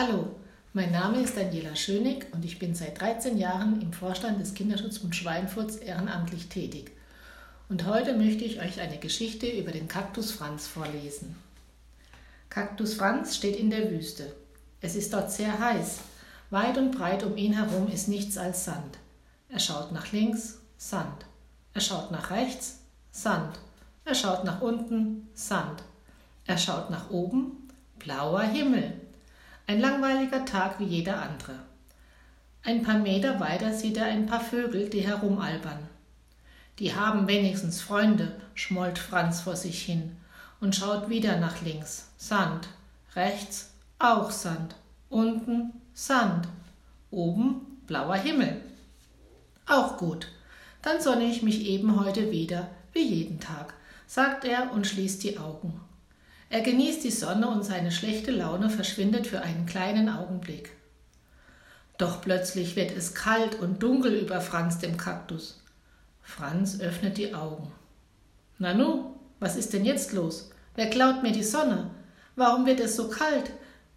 Hallo, mein Name ist Daniela Schönig und ich bin seit 13 Jahren im Vorstand des Kinderschutzbund Schweinfurts ehrenamtlich tätig. Und heute möchte ich euch eine Geschichte über den Kaktus Franz vorlesen. Kaktus Franz steht in der Wüste. Es ist dort sehr heiß. Weit und breit um ihn herum ist nichts als Sand. Er schaut nach links, Sand. Er schaut nach rechts, Sand. Er schaut nach unten, Sand. Er schaut nach oben, blauer Himmel. Ein langweiliger Tag wie jeder andere. Ein paar Meter weiter sieht er ein paar Vögel, die herumalbern. Die haben wenigstens Freunde, schmollt Franz vor sich hin und schaut wieder nach links. Sand. Rechts auch Sand. Unten Sand. Oben blauer Himmel. Auch gut. Dann sonne ich mich eben heute wieder, wie jeden Tag, sagt er und schließt die Augen. Er genießt die Sonne und seine schlechte Laune verschwindet für einen kleinen Augenblick. Doch plötzlich wird es kalt und dunkel über Franz dem Kaktus. Franz öffnet die Augen. Nanu, was ist denn jetzt los? Wer klaut mir die Sonne? Warum wird es so kalt?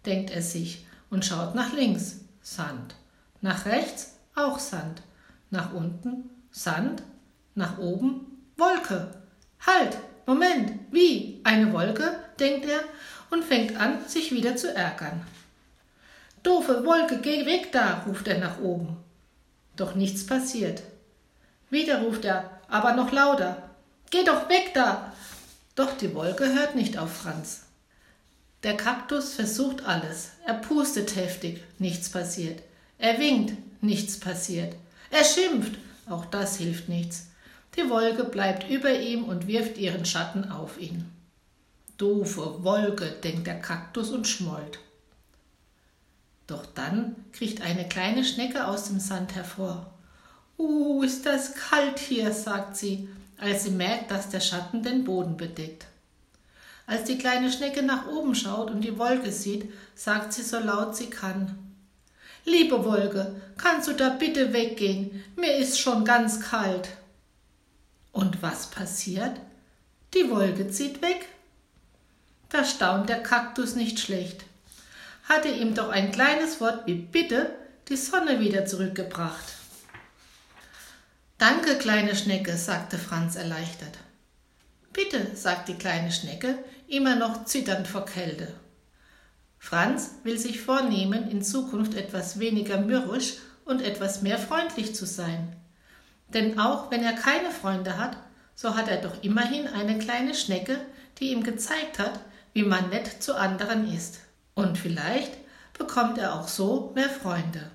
denkt er sich und schaut nach links. Sand. Nach rechts auch Sand. Nach unten Sand. Nach oben Wolke. Halt! Moment, wie? Eine Wolke? denkt er und fängt an, sich wieder zu ärgern. Doofe Wolke, geh weg da, ruft er nach oben. Doch nichts passiert. Wieder ruft er, aber noch lauter. Geh doch weg da! Doch die Wolke hört nicht auf Franz. Der Kaktus versucht alles. Er pustet heftig, nichts passiert. Er winkt, nichts passiert. Er schimpft, auch das hilft nichts. Die Wolke bleibt über ihm und wirft ihren Schatten auf ihn. Doofe Wolke, denkt der Kaktus und schmollt. Doch dann kriecht eine kleine Schnecke aus dem Sand hervor. Uh, ist das kalt hier, sagt sie, als sie merkt, dass der Schatten den Boden bedeckt. Als die kleine Schnecke nach oben schaut und die Wolke sieht, sagt sie so laut sie kann. Liebe Wolke, kannst du da bitte weggehen? Mir ist schon ganz kalt. Und was passiert? Die Wolke zieht weg. Da staunt der Kaktus nicht schlecht. Hatte ihm doch ein kleines Wort wie Bitte die Sonne wieder zurückgebracht. Danke, kleine Schnecke, sagte Franz erleichtert. Bitte, sagt die kleine Schnecke, immer noch zitternd vor Kälte. Franz will sich vornehmen, in Zukunft etwas weniger mürrisch und etwas mehr freundlich zu sein. Denn auch wenn er keine Freunde hat, so hat er doch immerhin eine kleine Schnecke, die ihm gezeigt hat, wie man nett zu anderen ist. Und vielleicht bekommt er auch so mehr Freunde.